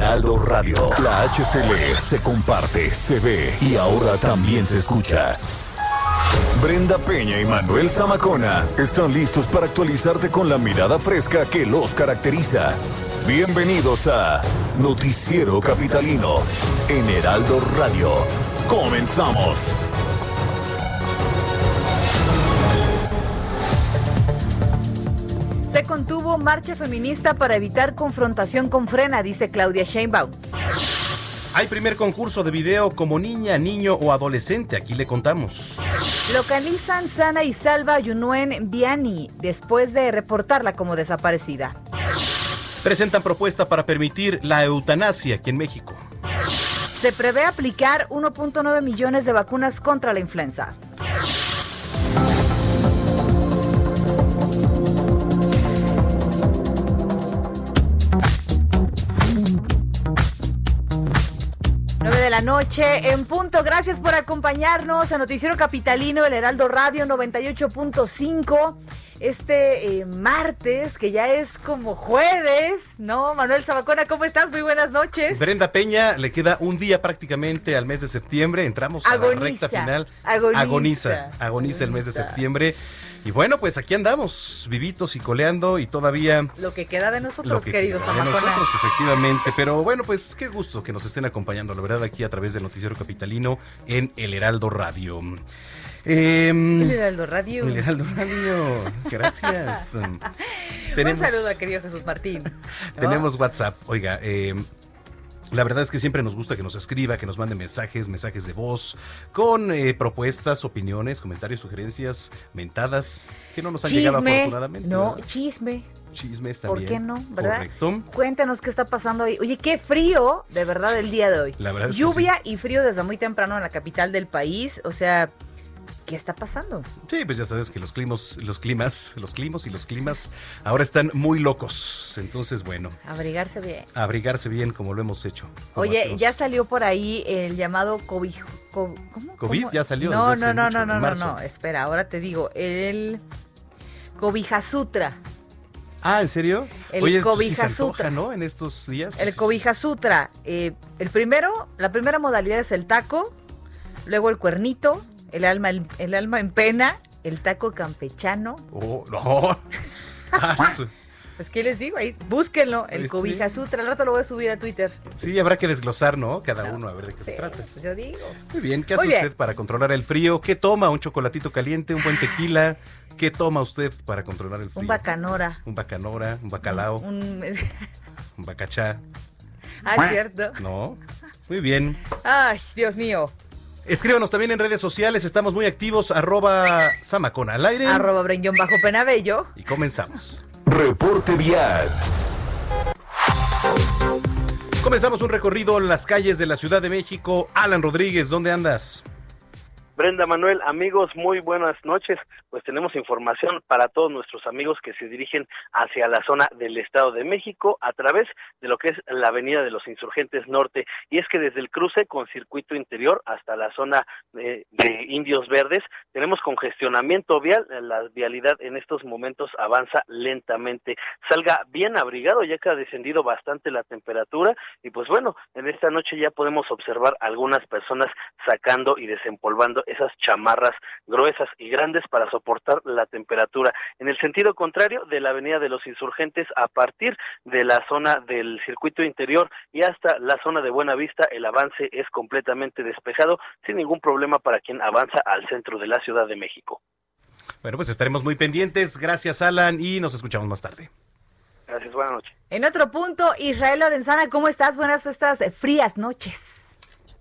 Heraldo Radio. La HCL se comparte, se ve y ahora también se escucha. Brenda Peña y Manuel Zamacona están listos para actualizarte con la mirada fresca que los caracteriza. Bienvenidos a Noticiero Capitalino en Heraldo Radio. Comenzamos. Se contuvo marcha feminista para evitar confrontación con frena, dice Claudia Sheinbaum. Hay primer concurso de video como niña, niño o adolescente, aquí le contamos. Localizan sana y salva a Yunuen Biani después de reportarla como desaparecida. Presentan propuesta para permitir la eutanasia aquí en México. Se prevé aplicar 1.9 millones de vacunas contra la influenza. De la noche en punto. Gracias por acompañarnos a Noticiero Capitalino, el Heraldo Radio 98.5. Este eh, martes, que ya es como jueves, ¿no? Manuel Sabacona, ¿cómo estás? Muy buenas noches. Brenda Peña, le queda un día prácticamente al mes de septiembre. Entramos a la recta final. Agoniza. Agoniza, agoniza el mes de septiembre. Y bueno, pues aquí andamos, vivitos y coleando y todavía... Lo que queda de nosotros, queridos queda De nosotros, efectivamente. Pero bueno, pues qué gusto que nos estén acompañando, la verdad, aquí a través del Noticiero Capitalino en El Heraldo Radio. Eh, el Heraldo Radio. El Heraldo Radio. Gracias. tenemos, Un saludo a querido Jesús Martín. tenemos WhatsApp. Oiga, eh, la verdad es que siempre nos gusta que nos escriba, que nos mande mensajes, mensajes de voz, con eh, propuestas, opiniones, comentarios, sugerencias, mentadas, que no nos han llegado afortunadamente. No, chisme. Chismes también. ¿Por qué no? ¿Verdad? Correcto. Cuéntanos qué está pasando ahí. Oye, qué frío, de verdad, el día de hoy. La verdad Lluvia y frío desde muy temprano en la capital del país. O sea, ¿qué está pasando? Sí, pues ya sabes que los climas, los climas, los climas y los climas ahora están muy locos. Entonces, bueno. Abrigarse bien. Abrigarse bien como lo hemos hecho. Oye, ya salió por ahí el llamado COVID. ¿Cómo? COVID ya salió. No, no, no, no, no, no, no. Espera, ahora te digo. El Cobija Sutra. Ah, ¿en serio? El Oye, Cobija Sutra. ¿no? En estos días. el Cobija Sutra. Eh, el primero, la primera modalidad es el taco, luego el cuernito, el alma, el, alma en pena, el taco campechano. Oh, no. Pues, ¿qué les digo? Ahí, búsquenlo, el pues Cobija Sutra. Al rato lo voy a subir a Twitter. Sí, habrá que desglosar, ¿no? Cada uno, a ver de qué se trata. Pues yo digo. Muy bien, ¿qué hace usted para controlar el frío? ¿Qué toma? ¿Un chocolatito caliente? ¿Un buen tequila? ¿Qué toma usted para controlar el frío? Un bacanora. Un bacanora, un bacalao. Un, un bacachá. Ah, cierto. No. Muy bien. Ay, Dios mío. Escríbanos también en redes sociales, estamos muy activos, arroba Samacona al aire. Arroba Bajo Penabello. Y comenzamos. Reporte Vial. Comenzamos un recorrido en las calles de la Ciudad de México. Alan Rodríguez, ¿dónde andas? Brenda Manuel, amigos, muy buenas noches. Pues tenemos información para todos nuestros amigos que se dirigen hacia la zona del Estado de México a través de lo que es la Avenida de los Insurgentes Norte. Y es que desde el cruce con circuito interior hasta la zona de, Indios Verdes tenemos congestionamiento vial. La vialidad en estos momentos avanza lentamente. Salga bien abrigado ya que ha descendido bastante la temperatura. Y pues bueno, en esta noche ya podemos observar algunas personas sacando y desempolvando esas chamarras gruesas y grandes para soportar la temperatura. En el sentido contrario de la Avenida de los Insurgentes, a partir de la zona del circuito interior y hasta la zona de Buena Vista, el avance es completamente despejado, sin ningún problema para quien avanza al centro de la Ciudad de México. Bueno, pues estaremos muy pendientes. Gracias, Alan, y nos escuchamos más tarde. Gracias, buenas noches. En otro punto, Israel Lorenzana, ¿cómo estás? Buenas estas frías noches.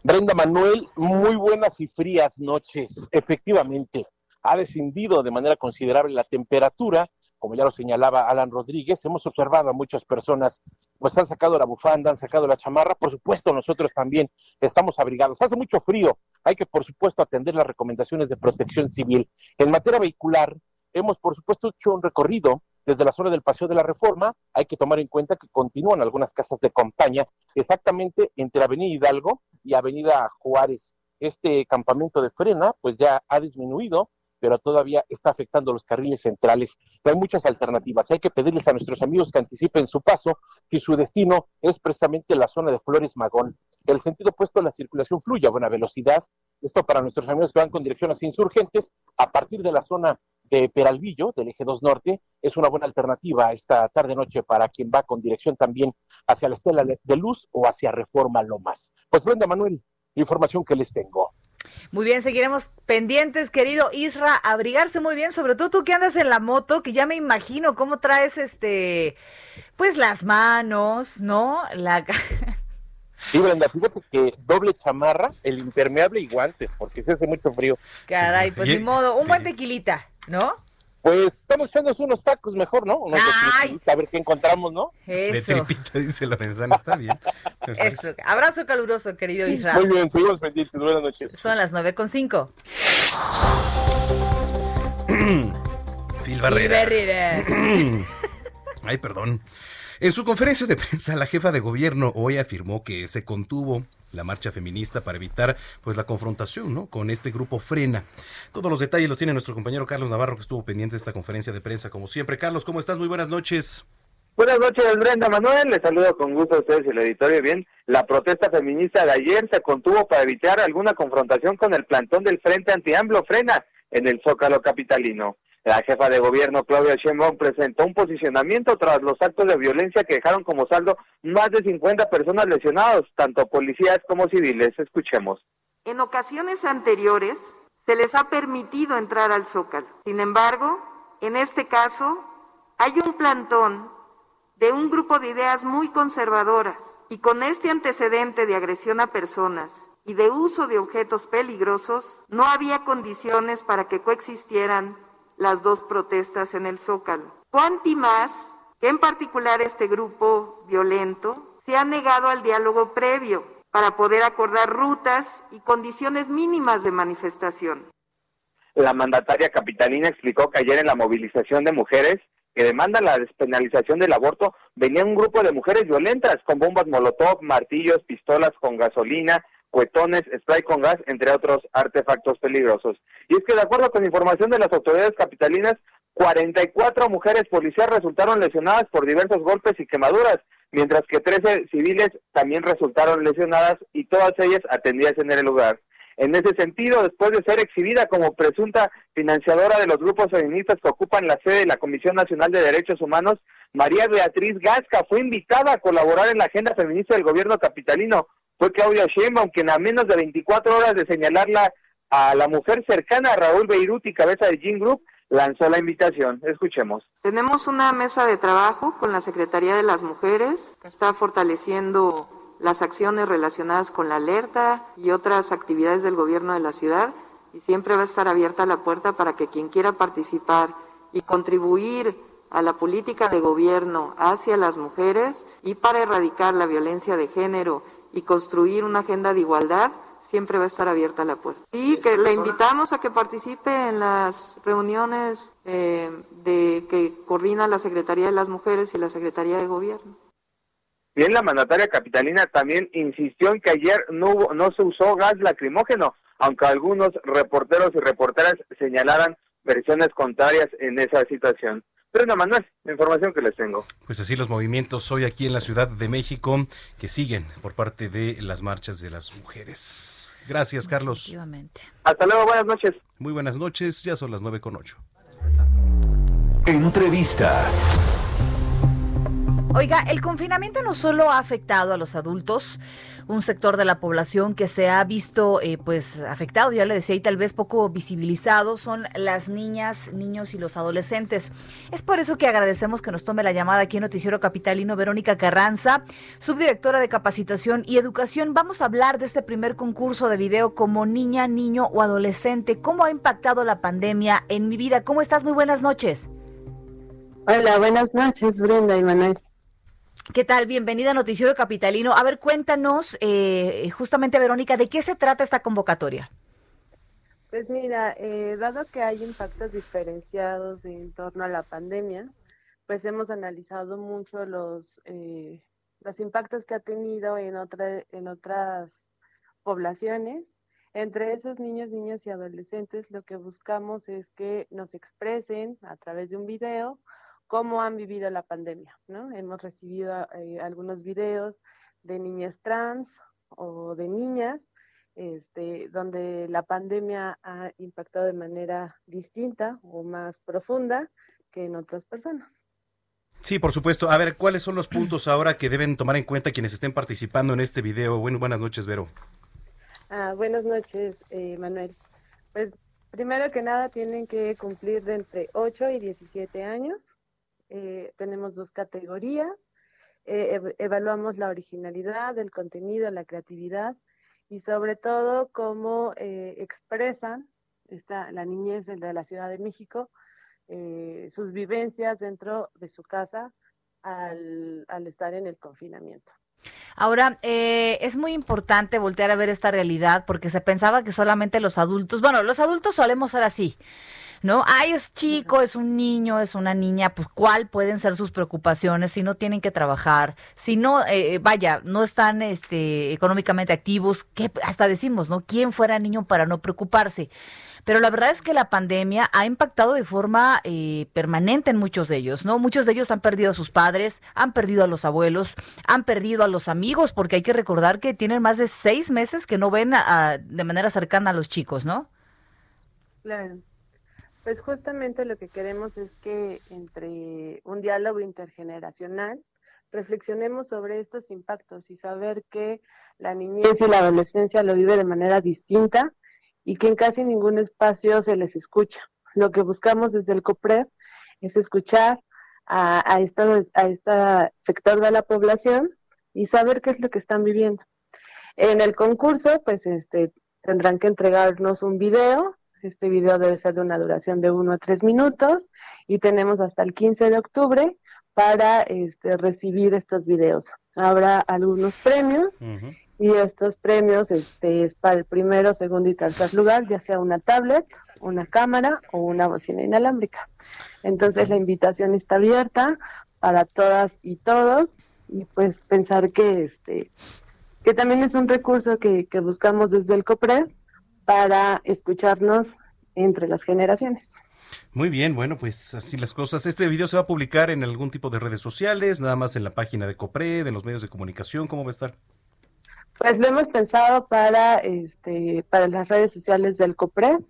Brenda Manuel, muy buenas y frías noches. Efectivamente, ha descendido de manera considerable la temperatura como ya lo señalaba Alan Rodríguez, hemos observado a muchas personas, pues han sacado la bufanda, han sacado la chamarra, por supuesto nosotros también estamos abrigados. Hace mucho frío, hay que por supuesto atender las recomendaciones de protección civil. En materia vehicular, hemos por supuesto hecho un recorrido desde la zona del Paseo de la Reforma, hay que tomar en cuenta que continúan algunas casas de campaña exactamente entre Avenida Hidalgo y Avenida Juárez. Este campamento de frena pues ya ha disminuido, pero todavía está afectando los carriles centrales. hay muchas alternativas. Hay que pedirles a nuestros amigos que anticipen su paso, que su destino es precisamente la zona de Flores Magón. El sentido opuesto a la circulación fluye a buena velocidad. Esto para nuestros amigos que van con dirección hacia insurgentes, a partir de la zona de Peralvillo, del eje 2 Norte, es una buena alternativa esta tarde-noche para quien va con dirección también hacia la Estela de Luz o hacia Reforma Lomas. Pues Brenda Manuel, información que les tengo. Muy bien, seguiremos pendientes, querido Isra, abrigarse muy bien, sobre todo tú que andas en la moto, que ya me imagino cómo traes este, pues las manos, ¿no? La... Sí, Brenda, fíjate que doble chamarra, el impermeable y guantes, porque se hace mucho frío. Caray, pues ni modo, un buen tequilita, ¿no? Pues estamos echándonos unos tacos mejor, ¿no? a ver qué encontramos, ¿no? Eso. De tripita, dice Lorenzana, está bien. Eso. Abrazo caluroso, querido Israel. Muy bien, seguimos pendientes. Buenas noches. Son las nueve con cinco. Phil Barrera. Ay, perdón. En su conferencia de prensa, la jefa de gobierno hoy afirmó que se contuvo la marcha feminista para evitar pues la confrontación ¿no? con este grupo Frena. Todos los detalles los tiene nuestro compañero Carlos Navarro que estuvo pendiente de esta conferencia de prensa como siempre. Carlos, ¿cómo estás? Muy buenas noches. Buenas noches, Brenda Manuel. Les saludo con gusto a ustedes y el editorio. Bien, la protesta feminista de ayer se contuvo para evitar alguna confrontación con el plantón del Frente Anti-AMLO Frena en el Zócalo Capitalino. La jefa de gobierno, Claudia Sheinbaum, presentó un posicionamiento tras los actos de violencia que dejaron como saldo más de 50 personas lesionados, tanto policías como civiles. Escuchemos. En ocasiones anteriores se les ha permitido entrar al Zócalo. Sin embargo, en este caso hay un plantón de un grupo de ideas muy conservadoras y con este antecedente de agresión a personas y de uso de objetos peligrosos, no había condiciones para que coexistieran las dos protestas en el Zócalo. Cuanti más que en particular este grupo violento se ha negado al diálogo previo para poder acordar rutas y condiciones mínimas de manifestación. La mandataria capitalina explicó que ayer en la movilización de mujeres que demandan la despenalización del aborto, venía un grupo de mujeres violentas con bombas molotov, martillos, pistolas con gasolina, cuetones, spray con gas, entre otros artefactos peligrosos. Y es que de acuerdo con información de las autoridades capitalinas, 44 mujeres policías resultaron lesionadas por diversos golpes y quemaduras, mientras que 13 civiles también resultaron lesionadas y todas ellas atendidas en el lugar. En ese sentido, después de ser exhibida como presunta financiadora de los grupos feministas que ocupan la sede de la Comisión Nacional de Derechos Humanos, María Beatriz Gasca fue invitada a colaborar en la agenda feminista del gobierno capitalino, fue Claudia Sheinbaum quien a menos de 24 horas de señalarla a la mujer cercana a Raúl Beiruti, cabeza de Gin Group, lanzó la invitación. Escuchemos. Tenemos una mesa de trabajo con la Secretaría de las Mujeres que está fortaleciendo las acciones relacionadas con la alerta y otras actividades del gobierno de la ciudad y siempre va a estar abierta la puerta para que quien quiera participar y contribuir a la política de gobierno hacia las mujeres y para erradicar la violencia de género y construir una agenda de igualdad, siempre va a estar abierta la puerta. Y que le invitamos a que participe en las reuniones eh, de que coordina la Secretaría de las Mujeres y la Secretaría de Gobierno. Bien, la mandataria capitalina también insistió en que ayer no, no se usó gas lacrimógeno, aunque algunos reporteros y reporteras señalaran versiones contrarias en esa situación. Brenda Manuel, la información que les tengo. Pues así los movimientos hoy aquí en la Ciudad de México que siguen por parte de las marchas de las mujeres. Gracias, Carlos. Hasta luego, buenas noches. Muy buenas noches, ya son las nueve con ocho. Entrevista. Oiga, el confinamiento no solo ha afectado a los adultos, un sector de la población que se ha visto eh, pues afectado, ya le decía, y tal vez poco visibilizado, son las niñas, niños y los adolescentes. Es por eso que agradecemos que nos tome la llamada aquí en Noticiero Capitalino Verónica Carranza, subdirectora de Capacitación y Educación. Vamos a hablar de este primer concurso de video como niña, niño o adolescente. ¿Cómo ha impactado la pandemia en mi vida? ¿Cómo estás? Muy buenas noches. Hola, buenas noches, Brenda y Manuel. ¿Qué tal? Bienvenida a Noticiero Capitalino. A ver, cuéntanos, eh, justamente, Verónica, ¿de qué se trata esta convocatoria? Pues mira, eh, dado que hay impactos diferenciados en torno a la pandemia, pues hemos analizado mucho los, eh, los impactos que ha tenido en, otra, en otras poblaciones. Entre esos niños, niñas y adolescentes, lo que buscamos es que nos expresen a través de un video cómo han vivido la pandemia, ¿no? Hemos recibido eh, algunos videos de niñas trans o de niñas, este, donde la pandemia ha impactado de manera distinta o más profunda que en otras personas. Sí, por supuesto. A ver, ¿cuáles son los puntos ahora que deben tomar en cuenta quienes estén participando en este video? Bueno, buenas noches, Vero. Ah, buenas noches, eh, Manuel. Pues primero que nada tienen que cumplir de entre 8 y 17 años eh, tenemos dos categorías. Eh, evaluamos la originalidad, el contenido, la creatividad y sobre todo cómo eh, expresan esta, la niñez de la Ciudad de México sus vivencias dentro de su casa al, al estar en el confinamiento. Ahora, eh, es muy importante voltear a ver esta realidad porque se pensaba que solamente los adultos, bueno, los adultos solemos ser así, ¿no? Ay, es chico, es un niño, es una niña, pues cuál pueden ser sus preocupaciones si no tienen que trabajar, si no, eh, eh, vaya, no están este, económicamente activos, que hasta decimos, ¿no? ¿Quién fuera niño para no preocuparse? Pero la verdad es que la pandemia ha impactado de forma eh, permanente en muchos de ellos, ¿no? Muchos de ellos han perdido a sus padres, han perdido a los abuelos, han perdido a los amigos, porque hay que recordar que tienen más de seis meses que no ven de manera cercana a los chicos, ¿no? Claro. Pues justamente lo que queremos es que entre un diálogo intergeneracional reflexionemos sobre estos impactos y saber que la niñez y la adolescencia lo vive de manera distinta y que en casi ningún espacio se les escucha. Lo que buscamos desde el COPRED es escuchar a, esta, a este sector de la población y saber qué es lo que están viviendo. En el concurso, pues este, tendrán que entregarnos un video. Este video debe ser de una duración de uno a tres minutos y tenemos hasta el 15 de octubre para este, recibir estos videos. Habrá algunos premios y estos premios este, es para el primero, segundo y tercer lugar, ya sea una tablet, una cámara o una bocina inalámbrica. Entonces la invitación está abierta para todas y todos y pues pensar que este que también es un recurso que, que buscamos desde el COPRED para escucharnos entre las generaciones. Muy bien, bueno, pues así las cosas. Este video se va a publicar en algún tipo de redes sociales, nada más en la página de COPRED, en los medios de comunicación, ¿cómo va a estar? Pues lo hemos pensado para, este, para las redes sociales del COPRED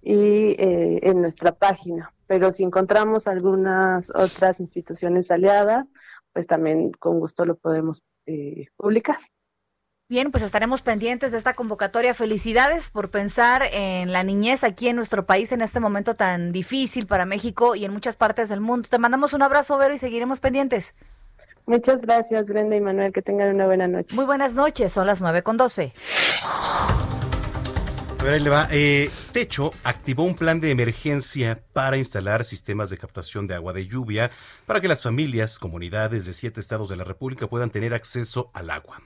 y eh, en nuestra página. Pero si encontramos algunas otras instituciones aliadas, pues también con gusto lo podemos eh, publicar. Bien, pues estaremos pendientes de esta convocatoria. Felicidades por pensar en la niñez aquí en nuestro país en este momento tan difícil para México y en muchas partes del mundo. Te mandamos un abrazo, Vero, y seguiremos pendientes. Muchas gracias, Brenda y Manuel. Que tengan una buena noche. Muy buenas noches. Son las 9 con 12. A ver, ahí le va. Eh, Techo activó un plan de emergencia para instalar sistemas de captación de agua de lluvia para que las familias, comunidades de siete estados de la República puedan tener acceso al agua.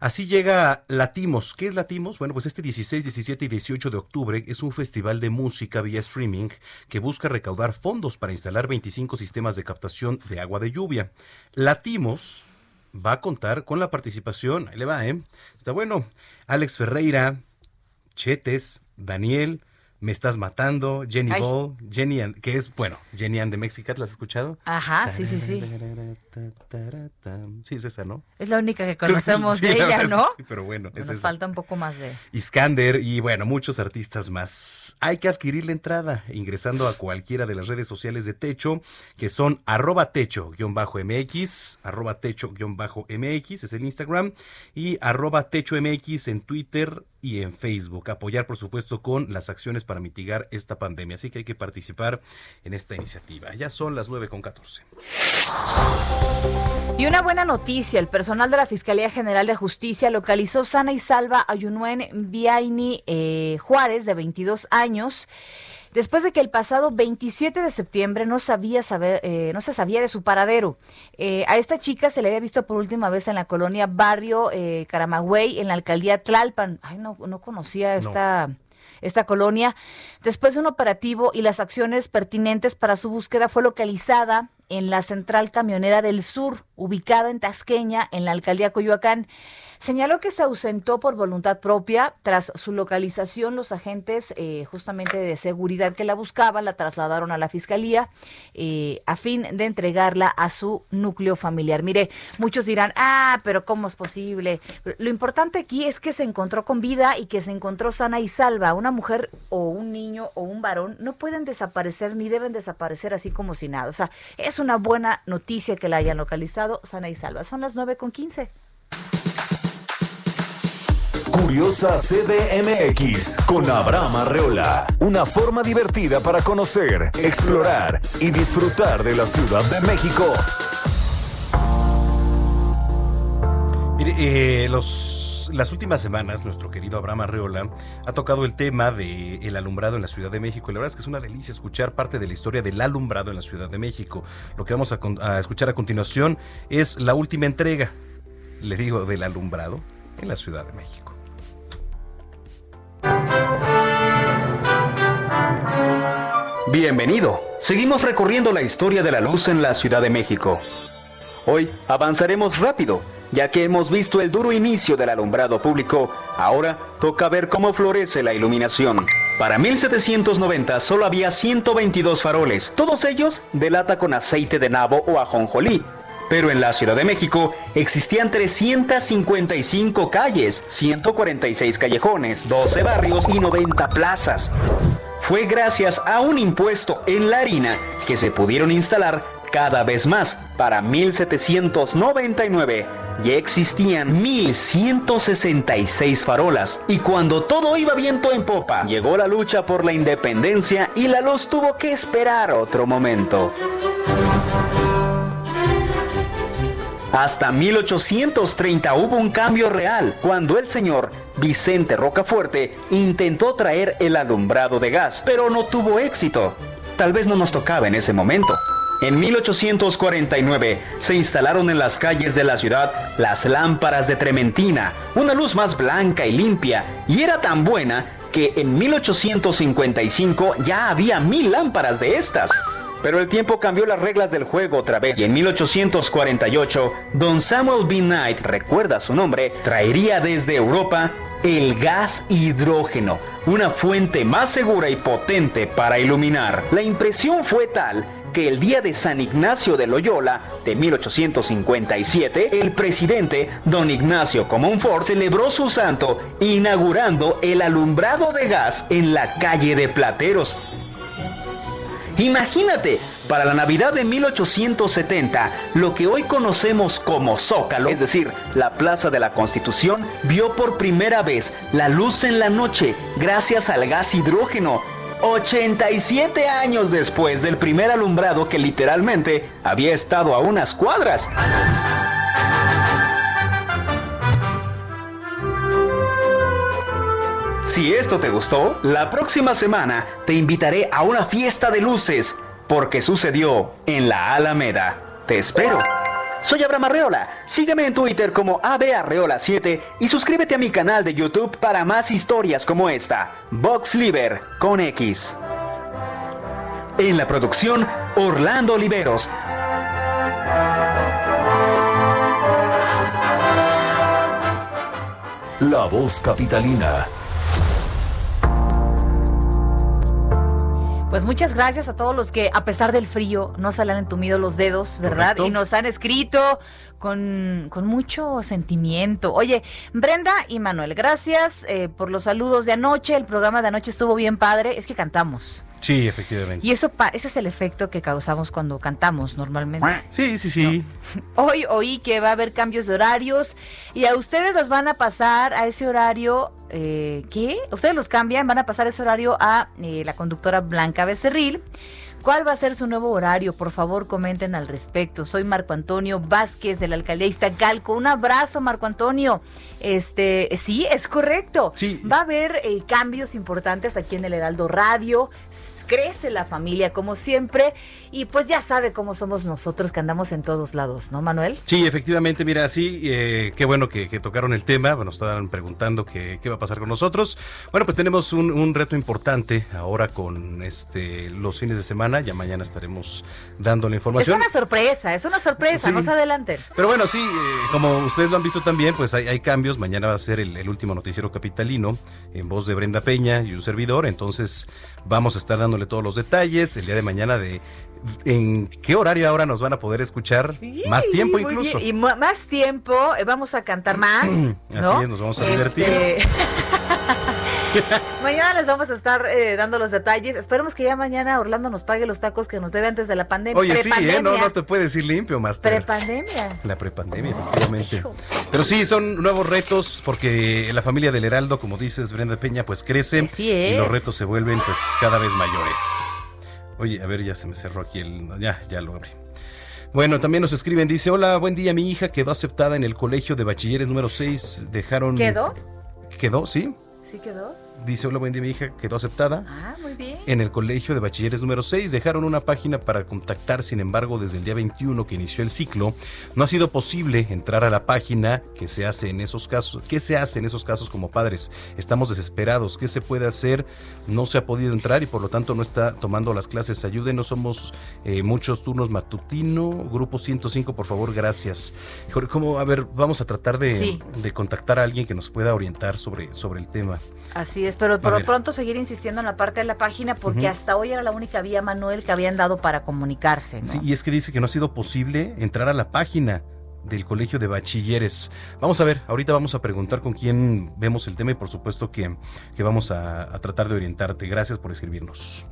Así llega Latimos. ¿Qué es Latimos? Bueno, pues este 16, 17 y 18 de octubre es un festival de música vía streaming que busca recaudar fondos para instalar 25 sistemas de captación de agua de lluvia. Latimos va a contar con la participación, ahí le va, ¿eh? Está bueno. Alex Ferreira, Chetes, Daniel, me estás matando, Jenny Ball, Jenny, and, que es, bueno, Jenny and the Mexicat, ¿la has escuchado? Ajá, sí, sí, sí. Sí, es esa, ¿no? Es la única que conocemos de ella, ¿no? Sí, pero bueno, es Nos falta un poco más de... Iskander y, bueno, muchos artistas más. Hay que adquirir la entrada ingresando a cualquiera de las redes sociales de Techo, que son arroba techo-mx, arroba techo-mx, es el Instagram, y arroba techo-mx en Twitter y en Facebook. Apoyar, por supuesto, con las acciones para mitigar esta pandemia. Así que hay que participar en esta iniciativa. Ya son las 9 con 14. Y una buena noticia, el personal de la Fiscalía General de Justicia localizó sana y salva a Yunuen Viaini eh, Juárez, de 22 años. Después de que el pasado 27 de septiembre no sabía saber, eh, no se sabía de su paradero. Eh, a esta chica se le había visto por última vez en la colonia Barrio eh, Caramagüey, en la alcaldía Tlalpan. Ay, no, no conocía esta esta colonia. Después de un operativo y las acciones pertinentes para su búsqueda fue localizada en la central camionera del sur, ubicada en Tasqueña, en la alcaldía Coyoacán. Señaló que se ausentó por voluntad propia. Tras su localización, los agentes eh, justamente de seguridad que la buscaban la trasladaron a la fiscalía eh, a fin de entregarla a su núcleo familiar. Mire, muchos dirán, ah, pero ¿cómo es posible? Lo importante aquí es que se encontró con vida y que se encontró sana y salva. Una mujer o un niño o un varón no pueden desaparecer ni deben desaparecer así como si nada. O sea, es una buena noticia que la hayan localizado sana y salva. Son las nueve con quince. Curiosa CDMX con Abraham Arreola. Una forma divertida para conocer, explorar y disfrutar de la Ciudad de México. Mire, eh, los, las últimas semanas, nuestro querido Abraham Arreola ha tocado el tema del el alumbrado en la Ciudad de México. Y la verdad es que es una delicia escuchar parte de la historia del alumbrado en la Ciudad de México. Lo que vamos a, a escuchar a continuación es la última entrega, le digo, del alumbrado en la Ciudad de México. Bienvenido. Seguimos recorriendo la historia de la luz en la Ciudad de México. Hoy avanzaremos rápido, ya que hemos visto el duro inicio del alumbrado público. Ahora toca ver cómo florece la iluminación. Para 1790 solo había 122 faroles, todos ellos de lata con aceite de nabo o ajonjolí, pero en la Ciudad de México existían 355 calles, 146 callejones, 12 barrios y 90 plazas. Fue gracias a un impuesto en la harina que se pudieron instalar cada vez más. Para 1799 ya existían 1166 farolas. Y cuando todo iba viento en popa, llegó la lucha por la independencia y la luz tuvo que esperar otro momento. Hasta 1830 hubo un cambio real cuando el señor Vicente Rocafuerte intentó traer el alumbrado de gas, pero no tuvo éxito. Tal vez no nos tocaba en ese momento. En 1849 se instalaron en las calles de la ciudad las lámparas de Trementina, una luz más blanca y limpia, y era tan buena que en 1855 ya había mil lámparas de estas. Pero el tiempo cambió las reglas del juego otra vez y en 1848, Don Samuel B. Knight, recuerda su nombre, traería desde Europa el gas hidrógeno, una fuente más segura y potente para iluminar. La impresión fue tal el día de San Ignacio de Loyola de 1857, el presidente Don Ignacio Comonfort celebró su santo inaugurando el alumbrado de gas en la calle de Plateros. Imagínate, para la Navidad de 1870, lo que hoy conocemos como Zócalo, es decir, la Plaza de la Constitución, vio por primera vez la luz en la noche gracias al gas hidrógeno. 87 años después del primer alumbrado que literalmente había estado a unas cuadras. Si esto te gustó, la próxima semana te invitaré a una fiesta de luces, porque sucedió en la Alameda. Te espero. Soy Abraham Arreola. Sígueme en Twitter como abarreola7 y suscríbete a mi canal de YouTube para más historias como esta. Box Liver con X. En la producción, Orlando Oliveros. La voz capitalina. Pues muchas gracias a todos los que, a pesar del frío, no se le han entumido los dedos, ¿verdad? Correcto. Y nos han escrito con, con mucho sentimiento. Oye, Brenda y Manuel, gracias eh, por los saludos de anoche. El programa de anoche estuvo bien padre. Es que cantamos. Sí, efectivamente. Y eso pa- ese es el efecto que causamos cuando cantamos normalmente. Sí, sí, sí. Hoy oí que va a haber cambios de horarios y a ustedes los van a pasar a ese horario, eh, ¿qué? Ustedes los cambian, van a pasar ese horario a eh, la conductora Blanca Becerril, ¿Cuál va a ser su nuevo horario? Por favor, comenten al respecto. Soy Marco Antonio Vázquez de la alcaldía Iztacalco. Un abrazo, Marco Antonio. Este, sí, es correcto. Sí. Va a haber eh, cambios importantes aquí en el Heraldo Radio. Crece la familia como siempre y pues ya sabe cómo somos nosotros que andamos en todos lados, ¿no, Manuel? Sí, efectivamente, mira, sí, eh, qué bueno que, que tocaron el tema, bueno, estaban preguntando qué, va a pasar con nosotros. Bueno, pues tenemos un, un reto importante ahora con este los fines de semana, ya mañana estaremos dando la Es información. una sorpresa, es una sorpresa, Sí. no se adelanten. Pero bueno, sí, eh, como ustedes lo han visto también, pues hay, hay cambios. Mañana va a ser el, el último noticiero capitalino en voz de Brenda Peña y un servidor. Entonces vamos a estar dándole todos los detalles el día de mañana de en qué horario ahora nos van a poder escuchar. Más tiempo incluso. bien. Y más tiempo, eh, vamos a cantar más. Así ¿no? es, nos vamos a Este, divertir. mañana les vamos a estar eh, dando los detalles. Esperemos que ya mañana Orlando nos pague los tacos que nos debe antes de la pandemia. Oye, sí, ¿eh? No, no te puedes ir limpio, Master. Prepandemia. La prepandemia, efectivamente. Pero sí, son nuevos retos porque la familia del Heraldo, como dices, Brenda Peña, pues crece y los retos se vuelven pues cada vez mayores. Oye, a ver, ya se me cerró aquí el... Ya, ya lo abrí. Bueno, también nos escriben, dice, hola, buen día, mi hija quedó aceptada en el colegio de bachilleres número 6, dejaron... ¿Quedó? Quedó, sí. ¿Sí quedó? Dice, hola, buen día, mi hija quedó aceptada. Ah, muy bien. En el colegio de bachilleres número 6 dejaron una página para contactar, sin embargo, desde el día 21 que inició el ciclo, no ha sido posible entrar a la página que se hace en esos casos. ¿Qué se hace en esos casos como padres? Estamos desesperados. ¿Qué se puede hacer? No se ha podido entrar y por lo tanto no está tomando las clases. Ayúdenos, somos eh, muchos turnos matutino, grupo 105, por favor, gracias. ¿cómo? A ver, vamos a tratar de, Sí. de contactar a alguien que nos pueda orientar sobre, sobre el tema. Así es, pero por lo pronto seguir insistiendo en la parte de la página porque hasta hoy era la única vía, Manuel, que habían dado para comunicarse. ¿no? Sí, y es que dice que no ha sido posible entrar a la página del Colegio de Bachilleres. Vamos a ver, ahorita vamos a preguntar con quién vemos el tema y por supuesto que, que vamos a, a tratar de orientarte. Gracias por escribirnos.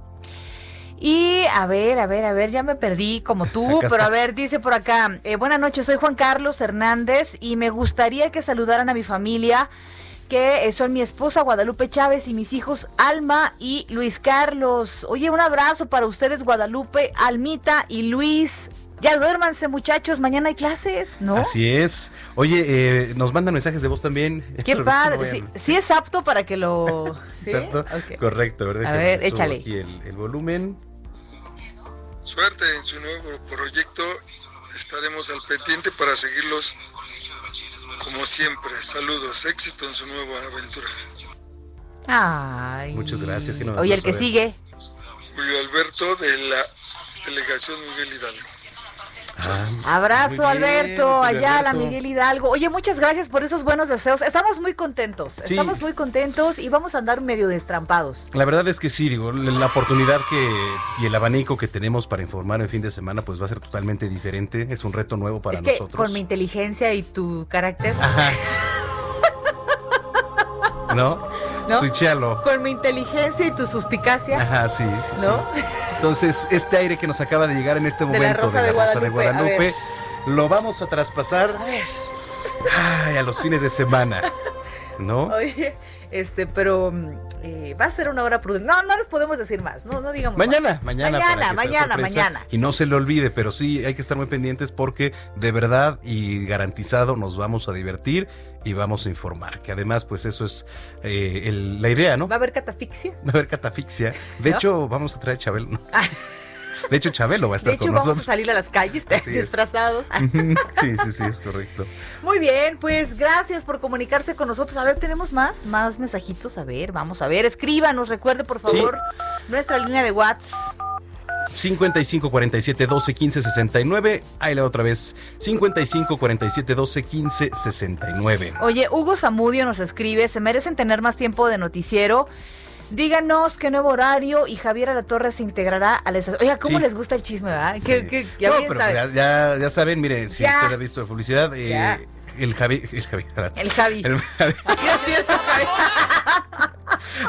Y a ver, a ver, a ver, ya me perdí como tú, pero a ver, dice por acá, eh, buenas noches, soy Juan Carlos Hernández y me gustaría que saludaran a mi familia, que eh, son mi esposa Guadalupe Chávez y mis hijos Alma y Luis Carlos. Oye, un abrazo para ustedes Guadalupe, Almita y Luis. Ya duérmanse muchachos, mañana hay clases, ¿no? Así es. Oye, eh, nos mandan mensajes de voz también. Qué padre, no sí, sí es apto para que lo... ¿Sí? ¿Exacto? Ok. Correcto. A ver, déjame ver, échale. Aquí el, el volumen. Suerte en su nuevo proyecto. Estaremos al pendiente para seguirlos como siempre. Saludos, éxito en su nueva aventura. Ay. Muchas gracias, no me Oye, el que sigue. Julio Alberto de la delegación Miguel Hidalgo. Abrazo, Muy bien, Alberto, Julio allá a la Alberto. Miguel Hidalgo. Oye, muchas gracias por esos buenos deseos. Estamos muy contentos, Sí. estamos muy contentos y vamos a andar medio destrampados. La verdad es que sí, digo, la oportunidad que y el abanico que tenemos para informar en fin de semana pues va a ser totalmente diferente. Es un reto nuevo para es que nosotros. con mi inteligencia y tu carácter, ¿No? ¿No? Switchéalo. con mi inteligencia y tu suspicacia, Ajá, sí, sí, sí. Entonces, este aire que nos acaba de llegar en este De la momento Rosa de Rosa de Guadalupe, lo vamos a traspasar ay, a los fines de semana. ¿No? Oye, este, pero mm, eh, va a ser una hora prudente. No, no les podemos decir más, no, no digamos Mañana, más. mañana. Mañana, mañana, mañana. Y no se le olvide, pero sí hay que estar muy pendientes porque de verdad y garantizado nos vamos a divertir y vamos a informar. Que además, pues eso es eh, el- la idea, ¿no? ¿Va a haber catafixia? Va a haber catafixia. De ¿No? hecho, vamos a traer a Chabelo. ¿no? De hecho, Chabelo va a estar De hecho, con vamos a nosotros. salir a las calles Así es. disfrazados. sí, sí, sí, es correcto. Muy bien, pues gracias por comunicarse con nosotros. A ver, tenemos más, más mensajitos. A ver, vamos a ver. Escríbanos, recuerde por favor nuestra línea de WhatsApp. 55 47 12 15 69. Ahí la otra vez. 55 47 12 15 69. Oye, Hugo Zamudio nos escribe, se merecen tener más tiempo de noticiero. Díganos qué nuevo horario y Javier Alatorre se integrará a la estación. Oiga, ¿cómo Sí. les gusta el chisme, verdad? Que, que- ya No, bien pero ya, ya, ya saben, mire, si Ya. usted ha visto de publicidad, eh. El Javi, el Javi, El Javi. el Javi- Javi.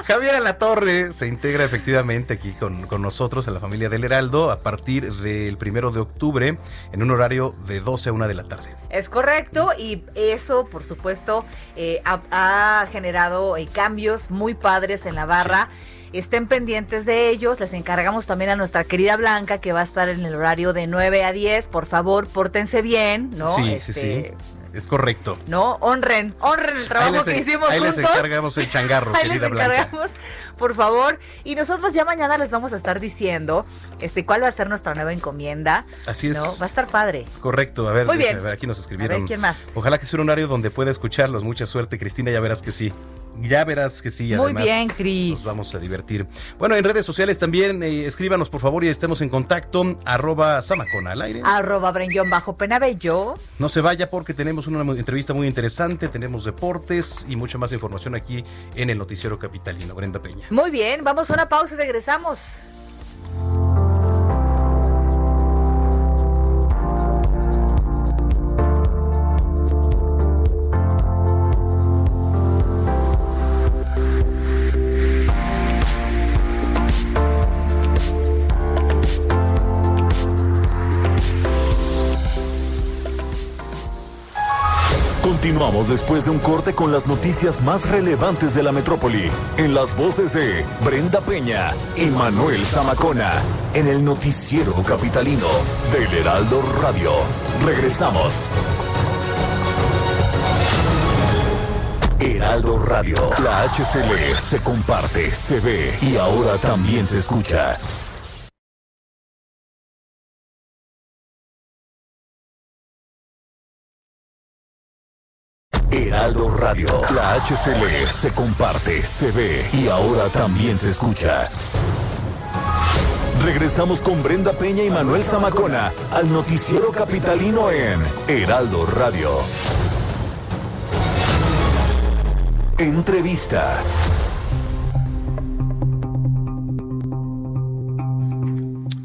Javier Alatorre se integra efectivamente aquí con, con nosotros en la familia del Heraldo a partir del primero de octubre en un horario de 12 a 1 de la tarde. Es correcto y eso, por supuesto, eh, ha, ha generado eh, cambios muy padres en la barra. estén pendientes de ellos. Les encargamos también a nuestra querida Blanca que va a estar en el horario de 9 a 10. Por favor, pórtense bien, ¿no? Sí, sí, Este, sí. Es correcto. No, honren, honren el trabajo Ahí les que hicimos ahí juntos. les encargamos el changarro, Ahí les querida Blanca. encargamos, por favor. Y nosotros ya mañana les vamos a estar diciendo este cuál va a ser nuestra nueva encomienda. Así es. ¿no? Va a estar padre. Correcto, a ver, Muy bien. a ver, aquí nos escribieron. A ver, ¿quién más? Ojalá que sea un horario donde pueda escucharlos. Mucha suerte, Cristina, ya verás que sí. Ya verás que sí. Muy además, bien, Cris. Nos vamos a divertir. Bueno, en redes sociales también, eh, escríbanos por favor y estemos en contacto. Arroba Samacona al aire. Arroba Brenguión bajo Penabello. No se vaya porque tenemos una entrevista muy interesante, tenemos deportes y mucha más información aquí en el Noticiero Capitalino. Brenda Peña. Muy bien, vamos a una pausa y regresamos. Continuamos después de un corte con las noticias más relevantes de la metrópoli, en las voces de Brenda Peña y Manuel Zamacona, en el noticiero capitalino del Heraldo Radio. Regresamos. Heraldo Radio, la HCL se comparte, se ve y ahora también se escucha. La HCL se comparte, se ve y ahora también se escucha. Regresamos con Brenda Peña y Manuel Zamacona al noticiero capitalino en Heraldo Radio. Entrevista.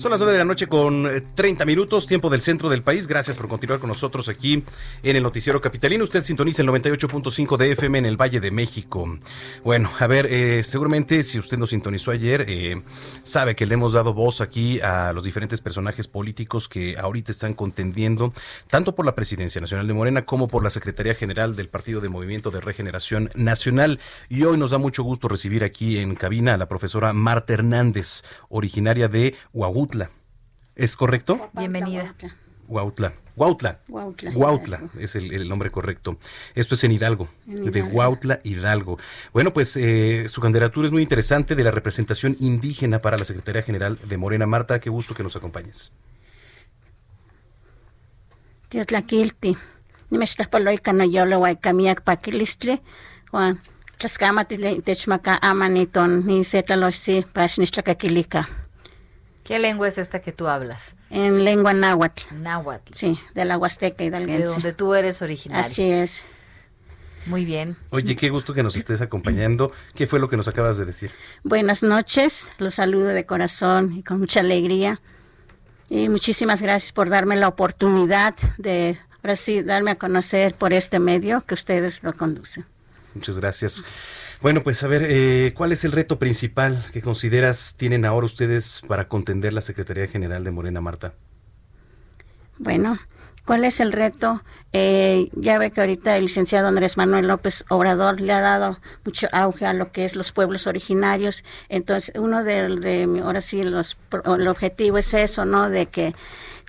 Son las 9 de la noche con eh, 30 minutos, tiempo del centro del país. Gracias por continuar con nosotros aquí en el Noticiero Capitalino. Usted sintoniza el 98.5 de FM en el Valle de México. Bueno, a ver, eh, seguramente si usted nos sintonizó ayer, eh, sabe que le hemos dado voz aquí a los diferentes personajes políticos que ahorita están contendiendo, tanto por la Presidencia Nacional de Morena como por la Secretaría General del Partido de Movimiento de Regeneración Nacional. Y hoy nos da mucho gusto recibir aquí en cabina a la profesora Marta Hernández, originaria de Huautla. ¿Es correcto? Bienvenida. Huautla. Huautla. Huautla. Huautla es el, el nombre correcto. Esto es en Hidalgo, En de. Huautla, Hidalgo. Bueno, pues eh, su candidatura es muy interesante de la representación indígena para la Secretaría General de Morena. Marta, qué gusto que nos acompañes. Juan. Amaniton. ¿Qué lengua es esta que tú hablas? En lengua náhuatl. Náhuatl. Sí, de la Huasteca De hidalguense. donde tú eres originario. Así es. Muy bien. Oye, qué gusto que nos estés acompañando. ¿Qué fue lo que nos acabas de decir? Buenas noches, los saludo de corazón y con mucha alegría. Y muchísimas gracias por darme la oportunidad de, ahora sí, darme a conocer por este medio que ustedes lo conducen. Muchas gracias. Bueno, pues a ver, eh, ¿cuál es el reto principal que consideras tienen ahora ustedes para contender la Secretaría General de Morena, Marta? Bueno, ¿cuál es el reto? Eh, ya ve que ahorita el licenciado Andrés Manuel López Obrador le ha dado mucho auge a lo que es los pueblos originarios. Entonces, uno de, ahora sí, los, el objetivo es eso, ¿no? De que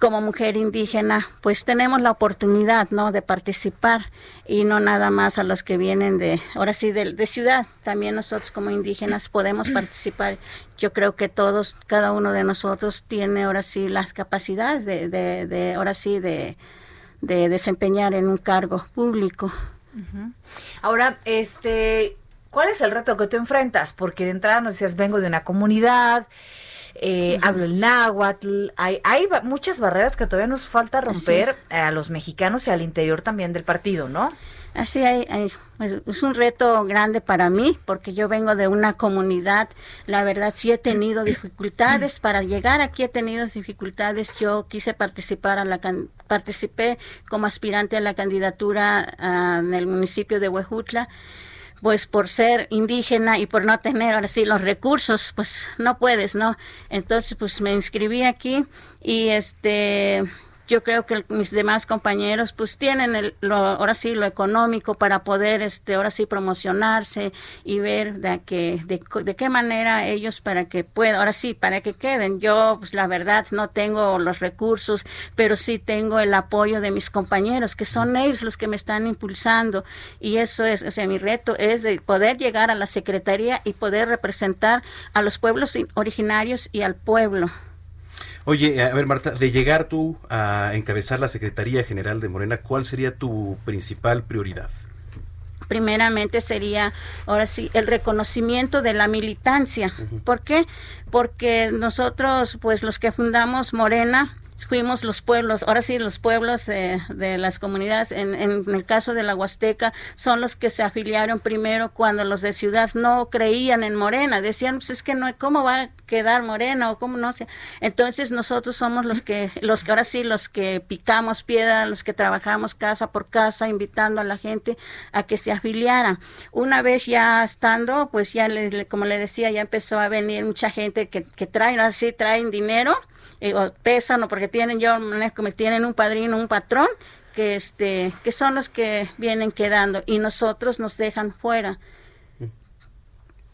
como mujer indígena, pues tenemos la oportunidad, ¿no? De participar y no nada más a los que vienen de, ahora sí, de, de ciudad. También nosotros como indígenas podemos participar. Yo creo que todos, cada uno de nosotros tiene ahora sí las capacidades de, de, de ahora sí, de, de desempeñar en un cargo público. Ahora, este, ¿cuál es el reto que tú enfrentas? Porque de entrada nos decías, vengo de una comunidad, eh, hablo el náhuatl, hay, hay muchas barreras que todavía nos falta romper a los mexicanos y al interior también del partido, ¿no? Así hay, hay- pues, es un reto grande para mí porque yo vengo de una comunidad, la verdad sí he tenido dificultades para llegar aquí he tenido dificultades. Yo quise participar a la participé como aspirante a la candidatura ah, en el municipio de Huejutla. Pues por ser indígena y por no tener ahora sí los recursos, pues no puedes, ¿no? Entonces pues me inscribí aquí y este yo creo que mis demás compañeros pues tienen el, lo, ahora sí lo económico para poder este ahora sí promocionarse y ver de que de, de qué manera ellos para que puedan ahora sí para que queden. Yo pues la verdad no tengo los recursos pero sí tengo el apoyo de mis compañeros que son ellos los que me están impulsando. Y eso es o sea mi reto es de poder llegar a la secretaría y poder representar a los pueblos originarios y al pueblo Oye, a ver Marta, de llegar tú a encabezar la Secretaría General de Morena, ¿cuál sería tu principal prioridad? primeramente sería, ahora sí, el reconocimiento de la militancia. ¿Por qué? Porque nosotros, pues los que fundamos Morena, fuimos los pueblos, ahora sí los pueblos de las comunidades, en, en, el caso de la Huasteca, son los que se afiliaron primero cuando los de ciudad no creían en Morena, decían, pues es que no, ¿cómo va a quedar Morena o cómo no? Entonces nosotros somos los que, los que ahora sí, los que picamos piedra, los que trabajamos casa por casa, invitando a la gente a que se afiliaran. Una vez ya estando, pues ya, le, como le decía, ya empezó a venir mucha gente que, que traen, así traen dinero, eh, o pesan o porque tienen yo me tienen un padrino un patrón que este que son los que vienen quedando y nosotros nos dejan fuera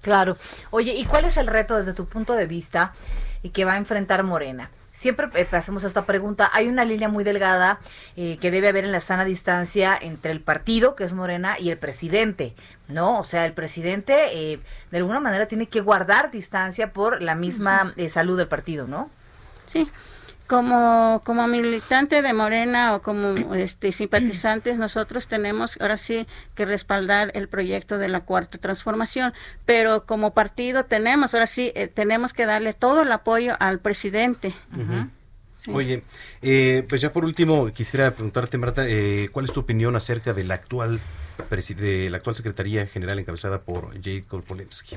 claro oye y cuál es el reto desde tu punto de vista y que va a enfrentar Morena siempre eh, hacemos esta pregunta. Hay una línea muy delgada eh, que debe haber en la sana distancia entre el partido, que es Morena, y el presidente, ¿no? O sea, el presidente eh, de alguna manera tiene que guardar distancia por la misma salud del partido, ¿no? Sí, como, como militante de Morena o como este simpatizantes, nosotros tenemos ahora sí que respaldar el proyecto de la cuarta transformación, pero como partido tenemos, ahora sí, eh, tenemos que darle todo el apoyo al presidente. Oye, eh, pues ya por último quisiera preguntarte, Marta, eh, ¿cuál es tu opinión acerca de la actual, de la actual Secretaría General encabezada por Jade Kolpolensky?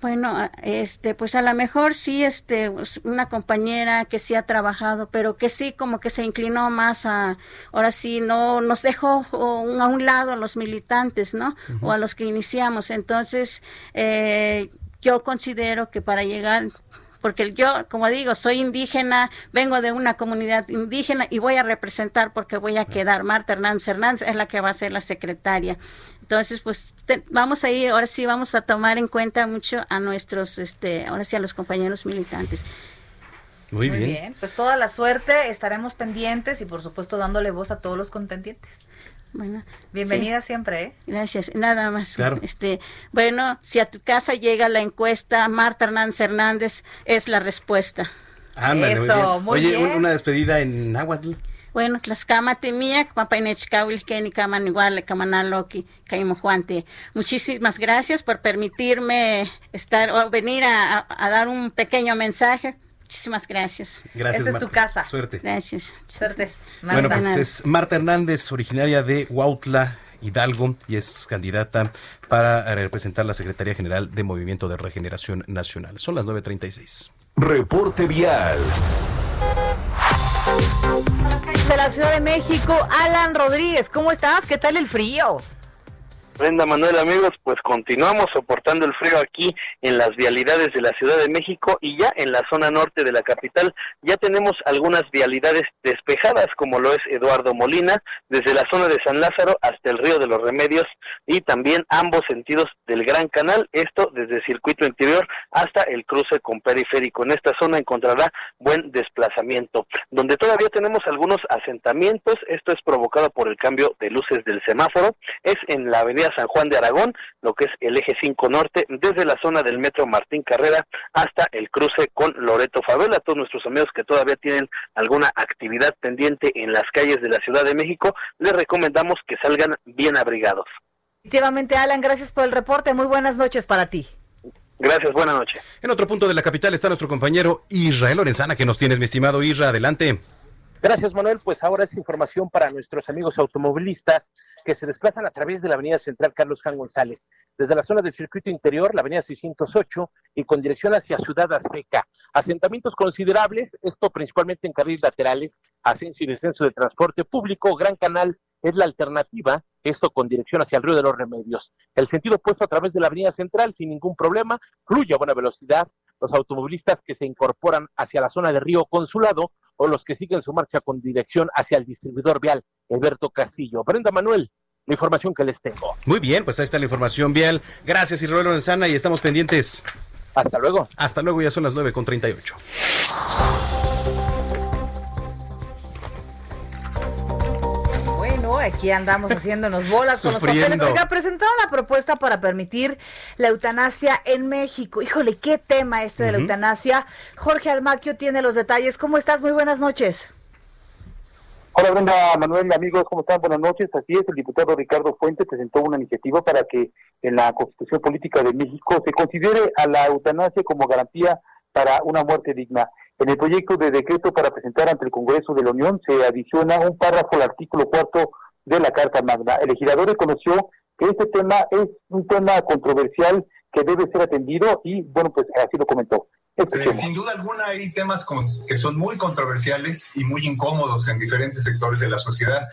Bueno, este, pues a lo mejor sí, este, pues, una compañera que sí ha trabajado, pero que sí como que se inclinó más a, ahora sí, no, nos dejó a un lado a los militantes, ¿no? O a los que iniciamos. Entonces, eh, yo considero que para llegar porque yo, como digo, soy indígena, vengo de una comunidad indígena y voy a representar porque voy a quedar. Marta Hernández Hernández es la que va a ser la secretaria. Entonces, pues vamos a ir, ahora sí vamos a tomar en cuenta mucho a nuestros, este, ahora sí a los compañeros militantes. Muy, bien. Pues toda la suerte, estaremos pendientes y por supuesto dándole voz a todos los contendientes. Bueno, bienvenida siempre, ¿eh? Gracias. Nada más. Este, bueno, si a tu casa llega la encuesta, Marta Hernández Hernández es la respuesta. Eso, muy bien. Oye, una despedida en náhuatl. Bueno, Tlaxcamate miak, papainechicahuil, keni kaman igual, kamanaloki, juante. Muchísimas gracias por permitirme estar o venir a, dar un pequeño mensaje. Muchísimas gracias. Gracias. Esta es tu casa. Suerte. Gracias. Suerte. bueno, pues es Marta Hernández, originaria de Huautla, Hidalgo, y es candidata para representar la Secretaría General de Movimiento de Regeneración Nacional. Son las 9.36. Reporte vial. De la Ciudad de México, Alan Rodríguez, ¿cómo estás? ¿Qué tal el frío? Brenda Manuel, amigos, pues continuamos soportando el frío aquí en las vialidades de la Ciudad de México y ya en la zona norte de la capital ya tenemos algunas vialidades despejadas, como lo es Eduardo Molina, desde la zona de San Lázaro hasta el río de los Remedios y también ambos sentidos del Gran Canal, esto desde el circuito interior hasta el cruce con periférico. En esta zona encontrará buen desplazamiento. Donde todavía tenemos algunos asentamientos, esto es provocado por el cambio de luces del semáforo, es en la avenida San Juan de Aragón, lo que es el eje 5 norte, desde la zona del metro Martín Carrera hasta el cruce con Loreto Favela. A todos nuestros amigos que todavía tienen alguna actividad pendiente en las calles de la Ciudad de México, les recomendamos que salgan bien abrigados. Efectivamente, Alan, gracias por el reporte. Muy buenas noches para ti. Gracias, buenas noches. En otro punto de la capital está nuestro compañero Israel Lorenzana, que nos tienes, mi estimado Isra. Adelante. Gracias, Manuel. Pues ahora es información para nuestros amigos automovilistas que se desplazan a través de la Avenida Central Carlos Jan González, desde la zona del circuito interior, la Avenida 608, y con dirección hacia Ciudad Azteca. Asentamientos considerables, esto principalmente en carriles laterales, ascenso y descenso de transporte público, Gran Canal es la alternativa, esto con dirección hacia el río de los Remedios. El sentido opuesto a través de la Avenida Central sin ningún problema, fluye a buena velocidad. Los automovilistas que se incorporan hacia la zona de Río Consulado o los que siguen su marcha con dirección hacia el distribuidor vial Alberto Castillo. Brenda Manuel, la información que les tengo. Muy bien, pues ahí está la información vial. Gracias, Israel Lorenzana, y estamos pendientes. Hasta luego. Hasta luego, ya son las 9 con 38. Aquí andamos haciéndonos bolas con los papeles. Oiga, presentaron la propuesta para permitir la eutanasia en México. Híjole, qué tema este de la eutanasia. Jorge Almaquio tiene los detalles. ¿Cómo estás? Muy buenas noches. Hola Brenda Manuel, amigos, ¿cómo están? Buenas noches. Así es, el diputado Ricardo Fuentes presentó una iniciativa para que en la Constitución Política de México se considere a la eutanasia como garantía para una muerte digna. En el proyecto de decreto para presentar ante el Congreso de la Unión se adiciona un párrafo al artículo cuarto de la Carta Magna. El legislador reconoció que este tema es un tema controversial que debe ser atendido y, bueno, pues así lo comentó. Eh, sin duda alguna hay temas que son muy controversiales y muy incómodos en diferentes sectores de la sociedad,